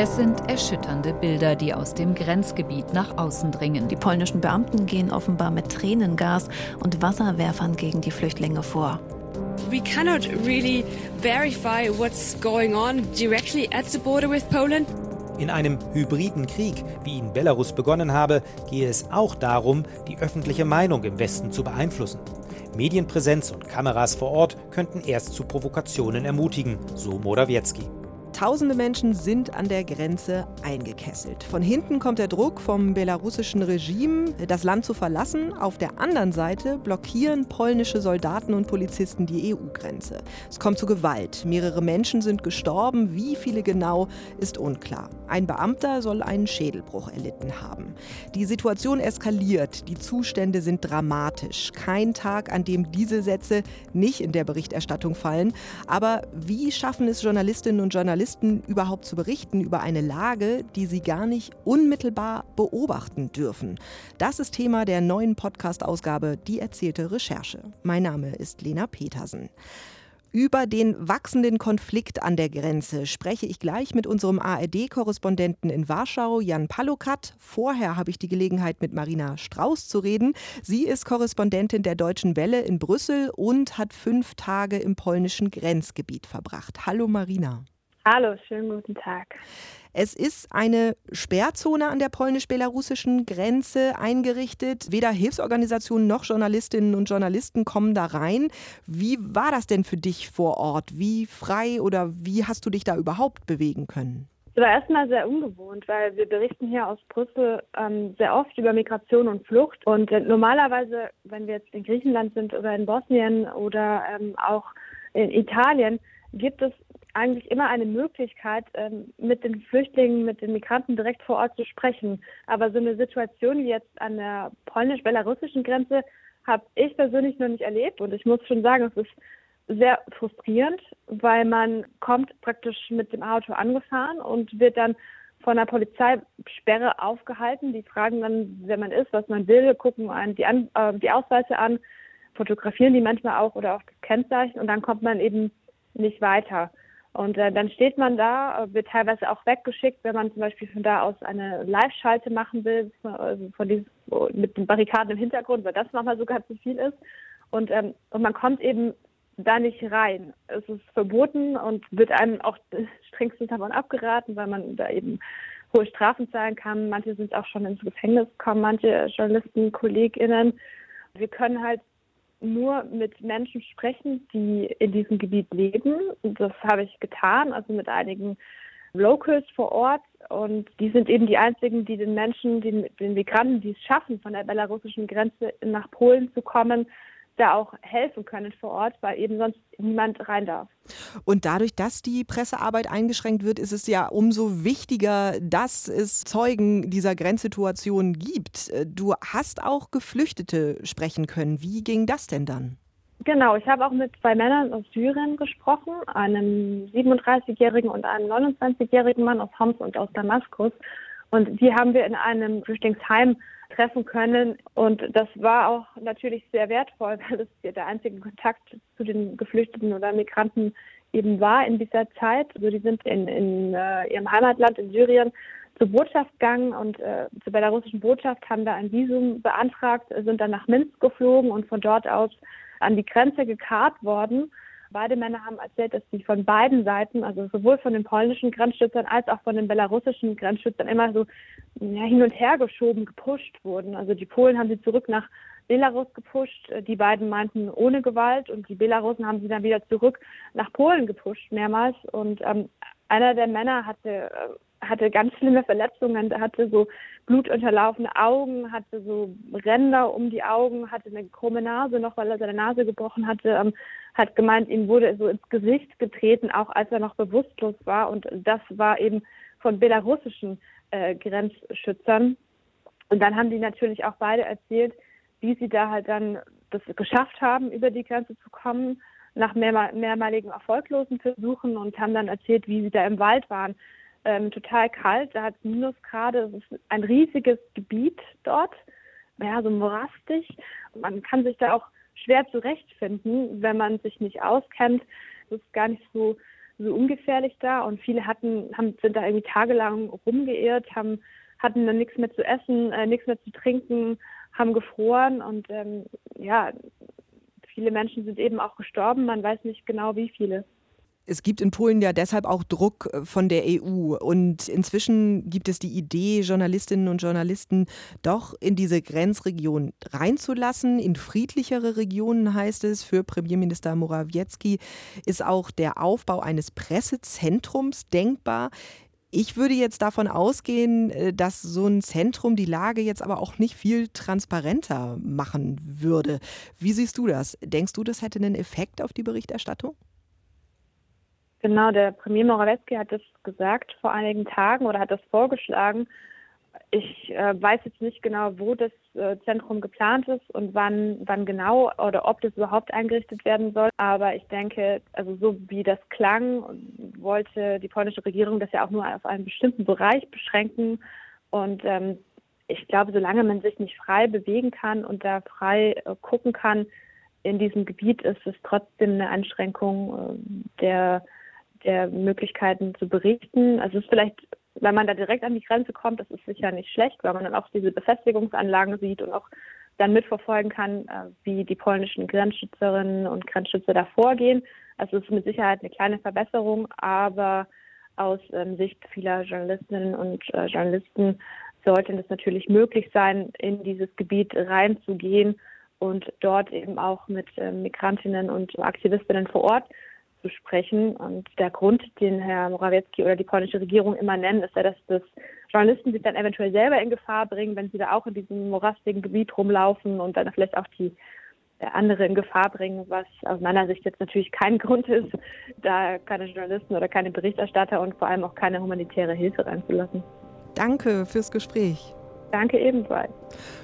Es sind erschütternde Bilder, die aus dem Grenzgebiet nach außen dringen. Die polnischen Beamten gehen offenbar mit Tränengas und Wasserwerfern gegen die Flüchtlinge vor. We cannot really verify what's going on directly at the border with Poland. In einem hybriden Krieg, wie ihn Belarus begonnen habe, gehe es auch darum, die öffentliche Meinung im Westen zu beeinflussen. Medienpräsenz und Kameras vor Ort könnten erst zu Provokationen ermutigen, so Morawiecki. Tausende Menschen sind an der Grenze eingekesselt. Von hinten kommt der Druck vom belarussischen Regime, das Land zu verlassen. Auf der anderen Seite blockieren polnische Soldaten und Polizisten die EU-Grenze. Es kommt zu Gewalt. Mehrere Menschen sind gestorben. Wie viele genau, ist unklar. Ein Beamter soll einen Schädelbruch erlitten haben. Die Situation eskaliert. Die Zustände sind dramatisch. Kein Tag, an dem diese Sätze nicht in der Berichterstattung fallen. Aber wie schaffen es Journalistinnen und Journalisten, Journalisten überhaupt zu berichten über eine Lage, die sie gar nicht unmittelbar beobachten dürfen. Das ist Thema der neuen Podcast-Ausgabe Die erzählte Recherche. Mein Name ist Lena Petersen. Über den wachsenden Konflikt an der Grenze spreche ich gleich mit unserem ARD-Korrespondenten in Warschau, Jan Palokat. Vorher habe ich die Gelegenheit, mit Marina Strauß zu reden. Sie ist Korrespondentin der Deutschen Welle in Brüssel und hat fünf Tage im polnischen Grenzgebiet verbracht. Hallo Marina. Hallo, schönen guten Tag. Es ist eine Sperrzone an der polnisch-belarussischen Grenze eingerichtet. Weder Hilfsorganisationen noch Journalistinnen und Journalisten kommen da rein. Wie war das denn für dich vor Ort? Wie frei oder wie hast du dich da überhaupt bewegen können? Es war erstmal sehr ungewohnt, weil wir berichten hier aus Brüssel ähm, sehr oft über Migration und Flucht. Und äh, normalerweise, wenn wir jetzt in Griechenland sind oder in Bosnien oder ähm, auch in Italien, gibt es eigentlich immer eine Möglichkeit, ähm, mit den Flüchtlingen, mit den Migranten direkt vor Ort zu sprechen. Aber so eine Situation wie jetzt an der polnisch-belarussischen Grenze habe ich persönlich noch nicht erlebt. Und ich muss schon sagen, es ist sehr frustrierend, weil man kommt praktisch mit dem Auto angefahren und wird dann von der Polizeisperre aufgehalten. Die fragen dann, wer man ist, was man will, gucken einen die, an, äh, die Ausweise an, fotografieren die manchmal auch oder auch das Kennzeichen und dann kommt man eben nicht weiter. Und äh, dann steht man da, äh, wird teilweise auch weggeschickt, wenn man zum Beispiel von da aus eine Live-Schalte machen will, also von diesem, mit den Barrikaden im Hintergrund, weil das manchmal sogar zu viel ist. Und, ähm, und man kommt eben da nicht rein. Es ist verboten und wird einem auch strengstens davon abgeraten, weil man da eben hohe Strafen zahlen kann. Manche sind auch schon ins Gefängnis gekommen, manche Journalisten, KollegInnen. Wir können halt nur mit Menschen sprechen, die in diesem Gebiet leben. Das habe ich getan, also mit einigen Locals vor Ort. Und die sind eben die einzigen, die den Menschen, den, den Migranten, die es schaffen, von der belarussischen Grenze nach Polen zu kommen, da auch helfen können vor Ort, weil eben sonst niemand rein darf. Und dadurch, dass die Pressearbeit eingeschränkt wird, ist es ja umso wichtiger, dass es Zeugen dieser Grenzsituation gibt. Du hast auch Geflüchtete sprechen können. Wie ging das denn dann? Genau, ich habe auch mit zwei Männern aus Syrien gesprochen, einem 37-jährigen und einem 29-jährigen Mann aus Homs und aus Damaskus. Und die haben wir in einem Flüchtlingsheim treffen können. Und das war auch natürlich sehr wertvoll, weil es der einzige Kontakt zu den Geflüchteten oder Migranten eben war in dieser Zeit. Also die sind in, in äh, ihrem Heimatland in Syrien zur Botschaft gegangen und äh, zur belarussischen Botschaft haben da ein Visum beantragt, sind dann nach Minsk geflogen und von dort aus an die Grenze gekarrt worden. Beide Männer haben erzählt, dass sie von beiden Seiten, also sowohl von den polnischen Grenzschützern als auch von den belarussischen Grenzschützern, immer so ja, hin und her geschoben, gepusht wurden. Also die Polen haben sie zurück nach Belarus gepusht. Die beiden meinten ohne Gewalt und die Belarussen haben sie dann wieder zurück nach Polen gepusht, mehrmals. Und ähm, einer der Männer hatte äh, hatte ganz schlimme Verletzungen, hatte so blutunterlaufene Augen, hatte so Ränder um die Augen, hatte eine krumme Nase noch, weil er seine Nase gebrochen hatte, ähm, hat gemeint, ihm wurde so ins Gesicht getreten, auch als er noch bewusstlos war. Und das war eben von belarussischen äh, Grenzschützern. Und dann haben die natürlich auch beide erzählt, wie sie da halt dann das geschafft haben, über die Grenze zu kommen, nach mehr, mehrmaligen erfolglosen Versuchen und haben dann erzählt, wie sie da im Wald waren ähm, total kalt, da hat es Minusgrade, es ist ein riesiges Gebiet dort, ja, so morastig. Man kann sich da auch schwer zurechtfinden, wenn man sich nicht auskennt. Es ist gar nicht so so ungefährlich da und viele hatten, haben, sind da irgendwie tagelang rumgeirrt, haben, hatten dann nichts mehr zu essen, äh, nichts mehr zu trinken, haben gefroren und ähm, ja, viele Menschen sind eben auch gestorben, man weiß nicht genau wie viele. Es gibt in Polen ja deshalb auch Druck äh, von der EU. Und inzwischen gibt es die Idee, Journalistinnen und Journalisten doch in diese Grenzregion reinzulassen. In friedlichere Regionen heißt es. Für Premierminister Morawiecki ist auch der Aufbau eines Pressezentrums denkbar. Ich würde jetzt davon ausgehen, äh, dass so ein Zentrum die Lage jetzt aber auch nicht viel transparenter machen würde. Wie siehst du das? Denkst du, das hätte einen Effekt auf die Berichterstattung? Genau, der Premier Morawiecki hat das gesagt vor einigen Tagen oder hat das vorgeschlagen. Ich äh, weiß jetzt nicht genau, wo das äh, Zentrum geplant ist und wann, wann genau oder ob das überhaupt eingerichtet werden soll. Aber ich denke, also so wie das klang, wollte die polnische Regierung das ja auch nur auf einen bestimmten Bereich beschränken. Und ähm, ich glaube, solange man sich nicht frei bewegen kann und da frei äh, gucken kann in diesem Gebiet, ist es trotzdem eine Einschränkung äh, der der Möglichkeiten zu berichten. Also es ist vielleicht, wenn man da direkt an die Grenze kommt, das ist sicher nicht schlecht, weil man dann auch diese Befestigungsanlagen sieht und auch dann mitverfolgen kann, äh, wie die polnischen Grenzschützerinnen und Grenzschützer da vorgehen. Also es ist mit Sicherheit eine kleine Verbesserung, aber aus ähm, Sicht vieler Journalistinnen und äh, Journalisten sollte es natürlich möglich sein, in dieses Gebiet reinzugehen und dort eben auch mit äh, Migrantinnen und Aktivistinnen vor Ort zu sprechen. Und der Grund, den Herr Morawiecki oder die polnische Regierung immer nennen, ist ja, dass das Journalisten sich dann eventuell selber in Gefahr bringen, wenn sie da auch in diesem morastigen Gebiet rumlaufen und dann vielleicht auch die andere in Gefahr bringen, was aus meiner Sicht jetzt natürlich kein Grund ist, da keine Journalisten oder keine Berichterstatter und vor allem auch keine humanitäre Hilfe reinzulassen. Danke fürs Gespräch. Danke ebenfalls.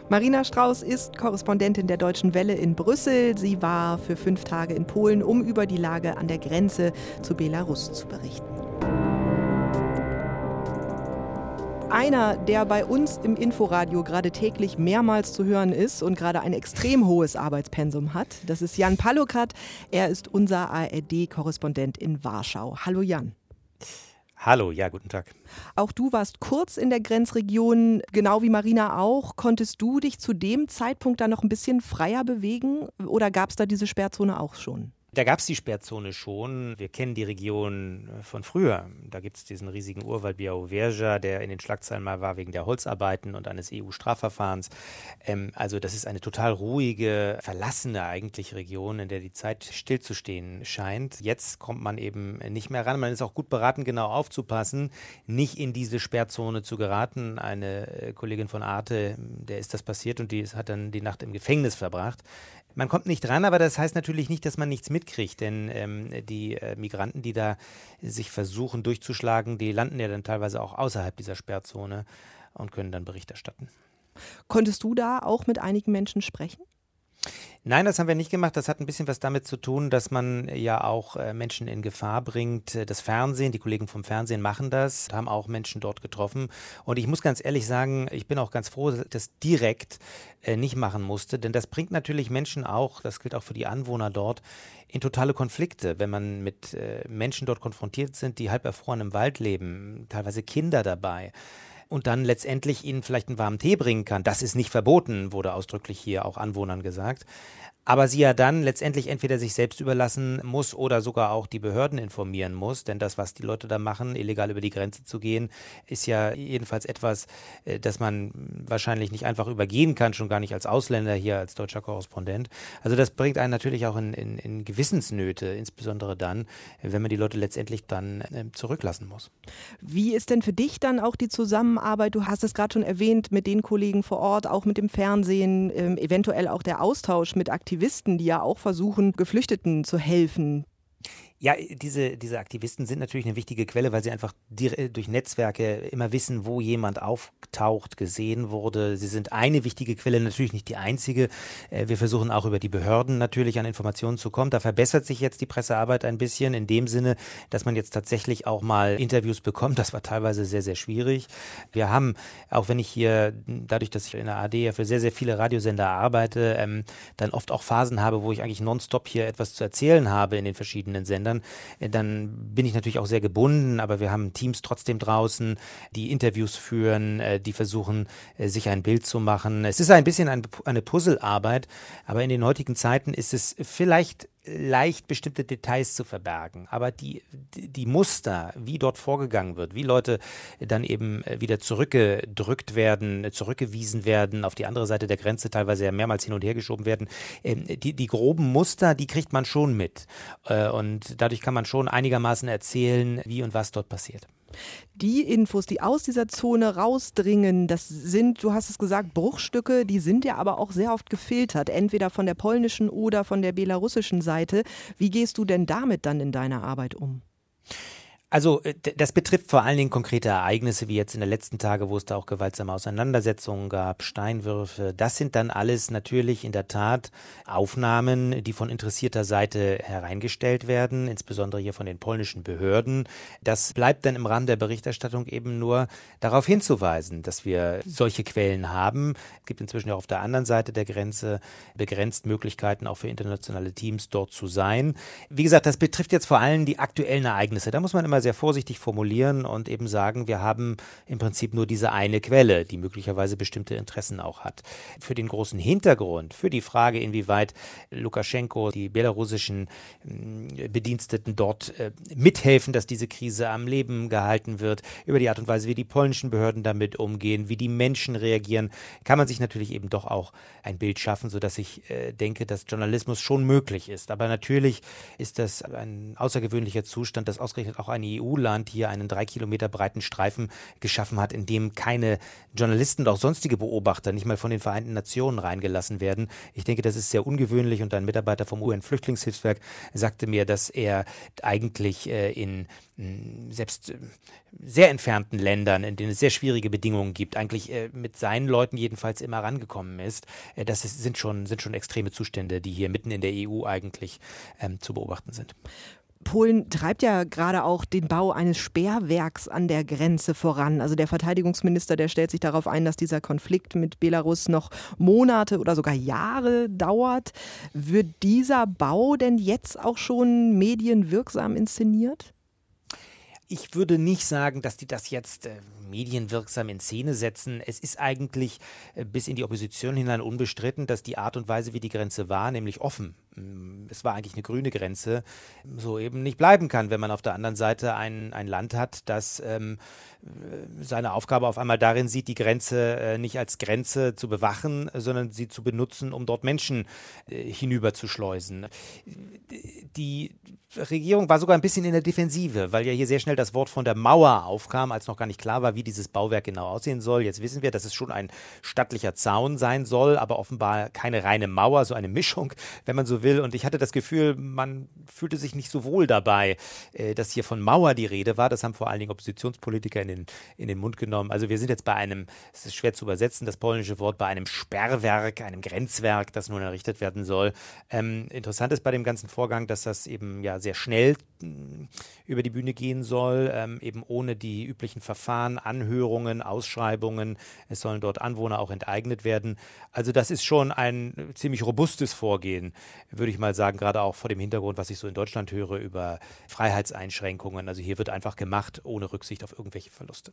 Marina Strauß ist Korrespondentin der Deutschen Welle in Brüssel. Sie war für fünf Tage in Polen, um über die Lage an der Grenze zu Belarus zu berichten. Einer, der bei uns im Inforadio gerade täglich mehrmals zu hören ist und gerade ein extrem hohes Arbeitspensum hat, das ist Jan Palukat. Er ist unser ARD-Korrespondent in Warschau. Hallo Jan. Hallo, ja, guten Tag. Auch du warst kurz in der Grenzregion, genau wie Marina auch. Konntest du dich zu dem Zeitpunkt da noch ein bisschen freier bewegen oder gab es da diese Sperrzone auch schon? Da gab es die Sperrzone schon. Wir kennen die Region äh, von früher. Da gibt es diesen riesigen Urwald Białowieża, der in den Schlagzeilen mal war wegen der Holzarbeiten und eines EU-Strafverfahrens. Ähm, also das ist eine total ruhige, verlassene eigentlich Region, in der die Zeit stillzustehen scheint. Jetzt kommt man eben nicht mehr ran. Man ist auch gut beraten, genau aufzupassen, nicht in diese Sperrzone zu geraten. Eine äh, Kollegin von Arte, der ist das passiert und die hat dann die Nacht im Gefängnis verbracht. Man kommt nicht ran, aber das heißt natürlich nicht, dass man nichts mitkriegt, denn ähm, die äh, Migranten, die da sich versuchen durchzuschlagen, die landen ja dann teilweise auch außerhalb dieser Sperrzone und können dann Bericht erstatten. Konntest du da auch mit einigen Menschen sprechen? Nein, das haben wir nicht gemacht. Das hat ein bisschen was damit zu tun, dass man ja auch äh, Menschen in Gefahr bringt. Das Fernsehen, die Kollegen vom Fernsehen machen das, haben auch Menschen dort getroffen. Und ich muss ganz ehrlich sagen, ich bin auch ganz froh, dass ich das direkt äh, nicht machen musste, denn das bringt natürlich Menschen auch, das gilt auch für die Anwohner dort, in totale Konflikte, wenn man mit äh, Menschen dort konfrontiert sind, die halb erfroren im Wald leben, teilweise Kinder dabei und dann letztendlich ihnen vielleicht einen warmen Tee bringen kann. Das ist nicht verboten, wurde ausdrücklich hier auch Anwohnern gesagt aber sie ja dann letztendlich entweder sich selbst überlassen muss oder sogar auch die Behörden informieren muss. Denn das, was die Leute da machen, illegal über die Grenze zu gehen, ist ja jedenfalls etwas, äh, das man wahrscheinlich nicht einfach übergehen kann, schon gar nicht als Ausländer hier, als deutscher Korrespondent. Also das bringt einen natürlich auch in, in, in Gewissensnöte, insbesondere dann, wenn man die Leute letztendlich dann äh, zurücklassen muss. Wie ist denn für dich dann auch die Zusammenarbeit? Du hast es gerade schon erwähnt, mit den Kollegen vor Ort, auch mit dem Fernsehen, ähm, eventuell auch der Austausch mit Aktivisten. Aktivisten, die ja auch versuchen, Geflüchteten zu helfen. Ja, diese, diese Aktivisten sind natürlich eine wichtige Quelle, weil sie einfach durch Netzwerke immer wissen, wo jemand auftaucht, gesehen wurde. Sie sind eine wichtige Quelle, natürlich nicht die einzige. Äh, wir versuchen auch über die Behörden natürlich an Informationen zu kommen. Da verbessert sich jetzt die Pressearbeit ein bisschen in dem Sinne, dass man jetzt tatsächlich auch mal Interviews bekommt. Das war teilweise sehr, sehr schwierig. Wir haben, auch wenn ich hier, dadurch, dass ich in der AD ja für sehr, sehr viele Radiosender arbeite, ähm, dann oft auch Phasen habe, wo ich eigentlich nonstop hier etwas zu erzählen habe in den verschiedenen Sendern Ländern, äh, dann bin ich natürlich auch sehr gebunden, aber wir haben Teams trotzdem draußen, die Interviews führen, äh, die versuchen, äh, sich ein Bild zu machen. Es ist ein bisschen eine Puzzlearbeit, aber in den heutigen Zeiten ist es vielleicht leicht bestimmte Details zu verbergen. Aber die, die Muster, wie dort vorgegangen wird, wie Leute dann eben äh, wieder zurückgedrückt werden, zurückgewiesen werden, auf die andere Seite der Grenze teilweise ja mehrmals hin und her geschoben werden, ähm, die, die groben Muster, die kriegt man schon mit. Äh, und dadurch kann man schon einigermaßen erzählen, wie und was dort passiert. Die Infos, die aus dieser Zone rausdringen, das sind, du hast es gesagt, Bruchstücke, die sind ja aber auch sehr oft gefiltert, entweder von der polnischen oder von der belarussischen Seite. Wie gehst du denn damit dann in deiner Arbeit um? Also äh, das betrifft vor allen Dingen konkrete Ereignisse, wie jetzt in den letzten Tagen, wo es da auch gewaltsame Auseinandersetzungen gab, Steinwürfe. Das sind dann alles natürlich in der Tat Aufnahmen, die von interessierter Seite hereingestellt werden, insbesondere hier von den polnischen Behörden. Das bleibt dann im Rahmen der Berichterstattung eben nur darauf hinzuweisen, dass wir solche Quellen haben. Es gibt inzwischen auch auf der anderen Seite der Grenze begrenzt Möglichkeiten auch für internationale Teams dort zu sein. Wie gesagt, das betrifft jetzt vor allem die aktuellen Ereignisse. Da muss man immer sehr vorsichtig formulieren und eben sagen, wir haben im Prinzip nur diese eine Quelle, die möglicherweise bestimmte Interessen auch hat. Für den großen Hintergrund, für die Frage, inwieweit Lukaschenko, die belarussischen mm, Bediensteten dort äh, mithelfen, dass diese Krise am Leben gehalten wird, über die Art und Weise, wie die polnischen Behörden damit umgehen, wie die Menschen reagieren, kann man sich natürlich eben doch auch ein Bild schaffen, sodass ich äh, denke, dass Journalismus schon möglich ist. Aber natürlich ist das ein außergewöhnlicher Zustand, dass ausgerechnet auch eine EU-Land hier einen drei Kilometer breiten Streifen geschaffen hat, in dem keine Journalisten oder auch sonstige Beobachter nicht mal von den Vereinten Nationen reingelassen werden. Ich denke, das ist sehr ungewöhnlich und ein Mitarbeiter vom UN-Flüchtlingshilfswerk sagte mir, dass er eigentlich äh, in selbst äh, sehr entfernten Ländern, in denen es sehr schwierige Bedingungen gibt, eigentlich äh, mit seinen Leuten jedenfalls immer rangekommen ist. Äh, das sind, schon, sind schon extreme Zustände, die hier mitten in der EU eigentlich ähm, zu beobachten sind. Polen treibt ja gerade auch den Bau eines Sperrwerks an der Grenze voran. Also der Verteidigungsminister, der stellt sich darauf ein, dass dieser Konflikt mit Belarus noch Monate oder sogar Jahre dauert. Wird dieser Bau denn jetzt auch schon medienwirksam inszeniert? Ich würde nicht sagen, dass die das jetzt äh, medienwirksam in Szene setzen. Es ist eigentlich äh, bis in die Opposition hinein unbestritten, dass die Art und Weise, wie die Grenze war, nämlich offen, es war eigentlich eine grüne Grenze, so eben nicht bleiben kann, wenn man auf der anderen Seite ein, ein Land hat, das ähm, äh, seine Aufgabe auf einmal darin sieht, die Grenze äh, nicht als Grenze zu bewachen, sondern sie zu benutzen, um dort Menschen äh, hinüberzuschleusen. Die Regierung war sogar ein bisschen in der Defensive, weil ja hier sehr schnell das Wort von der Mauer aufkam, als noch gar nicht klar war, wie dieses Bauwerk genau aussehen soll. Jetzt wissen wir, dass es schon ein stattlicher Zaun sein soll, aber offenbar keine reine Mauer, so eine Mischung, wenn man so will. Und ich hatte das Gefühl, man fühlte sich nicht so wohl dabei, äh, dass hier von Mauer die Rede war. Das haben vor allen Dingen Oppositionspolitiker in den, in den Mund genommen. Also wir sind jetzt bei einem, es ist schwer zu übersetzen, das polnische Wort, bei einem Sperrwerk, einem Grenzwerk, das nun errichtet werden soll. Ähm, interessant ist bei dem ganzen Vorgang, dass das eben ja sehr schnell mm, über die Bühne gehen soll, ähm, eben ohne die üblichen Verfahren, Anhörungen, Ausschreibungen. Es sollen dort Anwohner auch enteignet werden. Also das ist schon ein ziemlich robustes Vorgehen, würde ich mal sagen, gerade auch vor dem Hintergrund, was ich so in Deutschland höre über Freiheitseinschränkungen. Also hier wird einfach gemacht, ohne Rücksicht auf irgendwelche Verluste.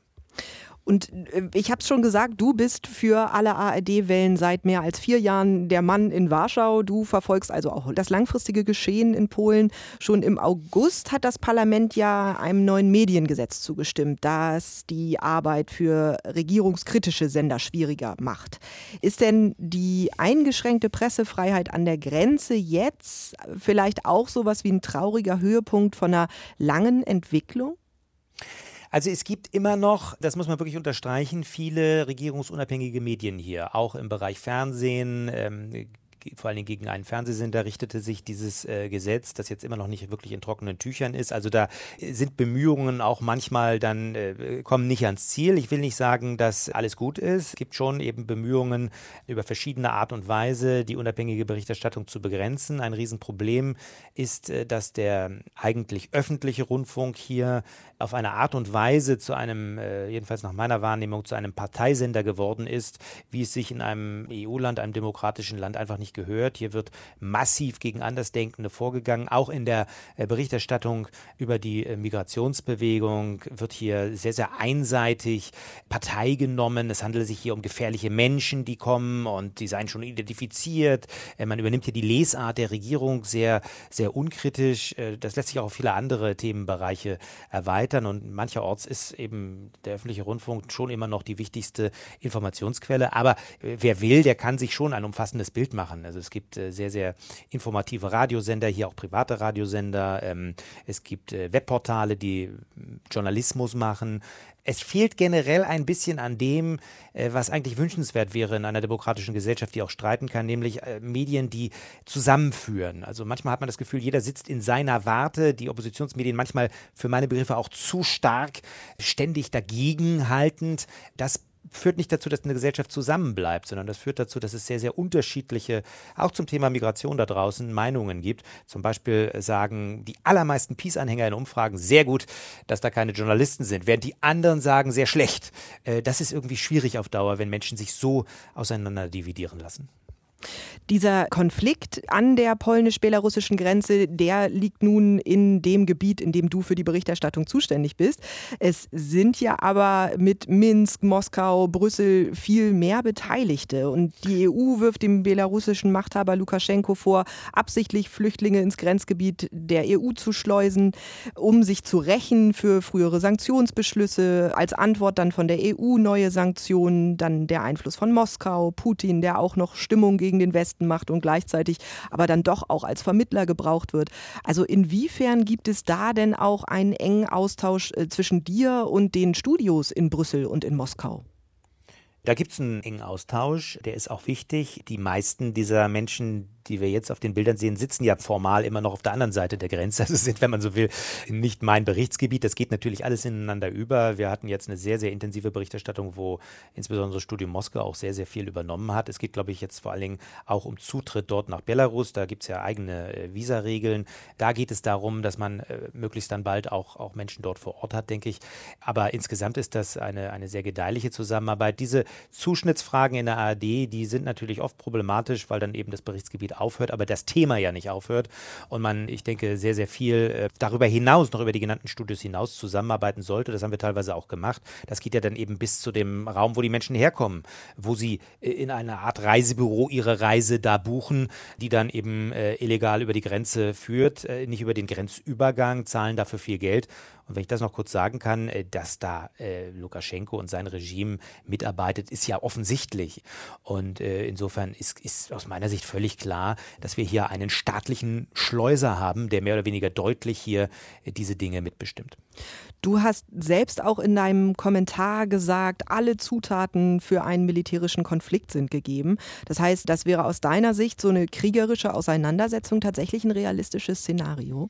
Und äh, ich habe es schon gesagt, du bist für alle ARD-Wellen seit mehr als vier Jahren der Mann in Warschau. Du verfolgst also auch das langfristige Geschehen in Polen. Schon im August hat das Parlament ja einem neuen Mediengesetz zugestimmt, das die Arbeit für regierungskritische Sender schwieriger macht. Ist denn die eingeschränkte Pressefreiheit an der Grenze jetzt vielleicht auch sowas wie ein trauriger Höhepunkt von einer langen Entwicklung? Also es gibt immer noch, das muss man wirklich unterstreichen, viele regierungsunabhängige Medien hier, auch im Bereich Fernsehen, ähm, vor allen Dingen gegen einen Fernsehsender richtete sich dieses äh, Gesetz, das jetzt immer noch nicht wirklich in trockenen Tüchern ist. Also da sind Bemühungen auch manchmal dann, äh, kommen nicht ans Ziel. Ich will nicht sagen, dass alles gut ist. Es gibt schon eben Bemühungen über verschiedene Art und Weise, die unabhängige Berichterstattung zu begrenzen. Ein Riesenproblem ist, äh, dass der eigentlich öffentliche Rundfunk hier auf eine Art und Weise zu einem, äh, jedenfalls nach meiner Wahrnehmung, zu einem Parteisender geworden ist, wie es sich in einem EU-Land, einem demokratischen Land einfach nicht nicht gehört. Hier wird massiv gegen Andersdenkende vorgegangen. Auch in der äh, Berichterstattung über die äh, Migrationsbewegung wird hier sehr, sehr einseitig Partei genommen. Es handelt sich hier um gefährliche Menschen, die kommen und die seien schon identifiziert. Äh, man übernimmt hier die Lesart der Regierung sehr, sehr unkritisch. Das lässt sich auch auf viele andere Themenbereiche erweitern und mancherorts ist eben der öffentliche Rundfunk schon immer noch die wichtigste Informationsquelle. Aber wer will, der kann sich schon ein umfassendes Bild machen. Also es gibt sehr, sehr informative Radiosender, hier auch private Radiosender. Ähm, es gibt Webportale, die Journalismus machen. Es fehlt generell ein bisschen an dem, äh, was eigentlich wünschenswert wäre in einer demokratischen Gesellschaft, die auch streiten kann, nämlich äh, Medien, die zusammenführen. Also manchmal hat man das Gefühl, jeder sitzt in seiner Warte, die Oppositionsmedien manchmal für meine Begriffe auch zu stark ständig dagegen haltend. Das führt nicht dazu, dass eine Gesellschaft zusammenbleibt, sondern das führt dazu, dass es sehr, sehr unterschiedliche, auch zum Thema Migration da draußen, Meinungen gibt. Zum Beispiel sagen die allermeisten Peace-Anhänger in Umfragen sehr gut, dass da keine Journalisten sind, während die anderen sagen sehr schlecht. Äh, das ist irgendwie schwierig auf Dauer, wenn Menschen sich so auseinander dividieren lassen. Dieser Konflikt an der polnisch-belarussischen Grenze, der liegt nun in dem Gebiet, in dem du für die Berichterstattung zuständig bist. Es sind ja aber mit Minsk, Moskau, Brüssel viel mehr Beteiligte. Und die EU wirft dem belarussischen Machthaber Lukaschenko vor, absichtlich Flüchtlinge ins Grenzgebiet der EU zu schleusen, um sich zu rächen für frühere Sanktionsbeschlüsse. Als Antwort dann von der EU neue Sanktionen, dann der Einfluss von Moskau, Putin, der auch noch Stimmung gegen den Westen Westen macht und gleichzeitig aber dann doch auch als Vermittler gebraucht wird. Also inwiefern gibt es da denn auch einen engen Austausch äh, zwischen dir und den Studios in Brüssel und in Moskau? Da gibt es einen engen Austausch, der ist auch wichtig. Die meisten dieser Menschen, die wir jetzt auf den Bildern sehen, sitzen ja formal immer noch auf der anderen Seite der Grenze. Also sind, wenn man so will, nicht mein Berichtsgebiet. Das geht natürlich alles ineinander über. Wir hatten jetzt eine sehr, sehr intensive Berichterstattung, wo insbesondere das Studium Moskau auch sehr, sehr viel übernommen hat. Es geht, glaube ich, jetzt vor allen Dingen auch um Zutritt dort nach Belarus. Da gibt es ja eigene äh, Visaregeln. Da geht es darum, dass man äh, möglichst dann bald auch, auch Menschen dort vor Ort hat, denke ich. Aber insgesamt ist das eine, eine sehr gedeihliche Zusammenarbeit. Diese Zuschnittsfragen in der ARD, die sind natürlich oft problematisch, weil dann eben das Berichtsgebiet Konflikt aufhört, aber das Thema ja nicht aufhört und man, ich denke, sehr, sehr viel äh, darüber hinaus, noch über die genannten Studios hinaus zusammenarbeiten sollte. Das haben wir teilweise auch gemacht. Das geht ja dann eben bis zu dem Raum, wo die Menschen herkommen, wo sie äh, in einer Art Reisebüro ihre Reise da buchen, die dann eben äh, illegal über die Grenze führt, nicht über den Grenzübergang, zahlen dafür viel Geld wenn ich das noch kurz sagen kann, äh, dass da äh, Lukaschenko und sein Regime mitarbeitet, ist ja offensichtlich. Und äh, insofern ist, ist aus meiner Sicht völlig klar, dass wir hier einen staatlichen Schleuser haben, der mehr oder weniger deutlich hier äh, diese Dinge mitbestimmt. Du hast selbst auch in deinem Kommentar gesagt, alle Zutaten für einen militärischen Konflikt sind gegeben. Das heißt, das wäre aus deiner Sicht so eine kriegerische Auseinandersetzung tatsächlich ein realistisches Szenario?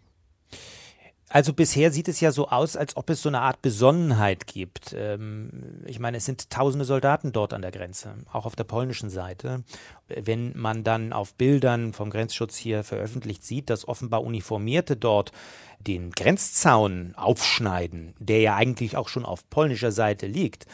Also bisher sieht es ja so aus, als ob es so eine Art Besonnenheit gibt. Ähm, ich meine, es sind tausende Soldaten dort an der Grenze, auch auf der polnischen Seite. Wenn man dann auf Bildern vom Grenzschutz hier veröffentlicht sieht, dass offenbar Uniformierte dort den Grenzzaun aufschneiden, der ja eigentlich auch schon auf polnischer Seite liegt,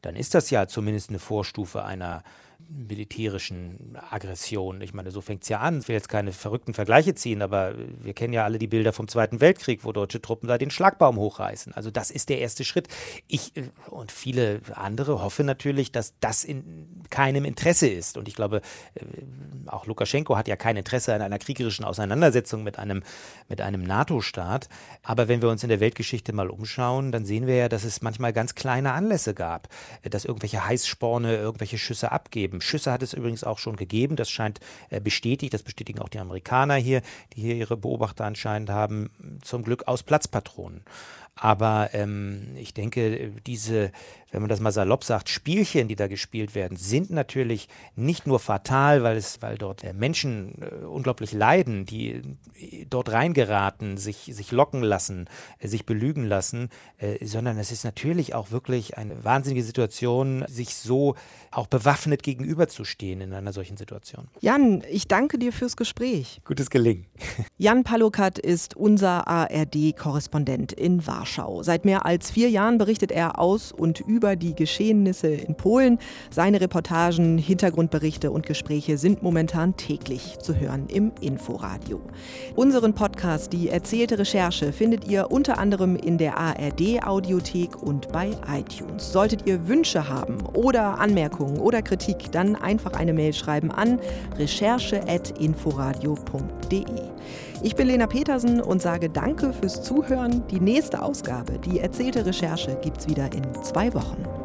dann ist das ja zumindest eine Vorstufe einer militärischen Aggression. Ich meine, so fängt es ja an. Ich will jetzt keine verrückten Vergleiche ziehen, aber wir kennen ja alle die Bilder vom Zweiten Weltkrieg, wo deutsche Truppen da den Schlagbaum hochreißen. Also das ist der erste Schritt. Ich äh, und viele andere hoffen natürlich, dass das in keinem Interesse ist. Und ich glaube, äh, auch Lukaschenko hat ja kein Interesse an einer kriegerischen Auseinandersetzung mit einem, mit einem NATO-Staat. Aber wenn wir uns in der Weltgeschichte mal umschauen, dann sehen wir ja, dass es manchmal ganz kleine Anlässe gab, dass irgendwelche Heißsporne irgendwelche Schüsse abgeben geben. Schüsse hat es übrigens auch schon gegeben. Das scheint äh, bestätigt. Das bestätigen auch die Amerikaner hier, die hier ihre Beobachter anscheinend haben. Zum Glück aus Platzpatronen. Aber ähm, ich denke, diese wenn man das mal salopp sagt, Spielchen, die da gespielt werden, sind natürlich nicht nur fatal, weil es, weil dort Menschen äh, unglaublich leiden, die äh, dort reingeraten, sich, sich locken lassen, äh, sich belügen lassen, äh, sondern es ist natürlich auch wirklich eine wahnsinnige Situation, sich so auch bewaffnet gegenüberzustehen in einer solchen Situation. Jan, ich danke dir fürs Gespräch. Gutes Gelingen. Jan Palokat ist unser ARD-Korrespondent in Warschau. Warschau. Seit mehr als vier Jahren berichtet er aus und über die Geschehnisse in Polen. Seine Reportagen, Hintergrundberichte und Gespräche sind momentan täglich zu hören im Inforadio. Unseren Podcast Die erzählte Recherche findet ihr unter anderem in der ARD Audiothek und bei iTunes. Solltet ihr Wünsche haben oder Anmerkungen oder Kritik, dann einfach eine Mail schreiben an recherche.inforadio.de. Ich bin Lena Petersen und sage Danke fürs Zuhören. Die nächste Ausgabe, die erzählte Recherche, gibt's wieder in zwei Wochen.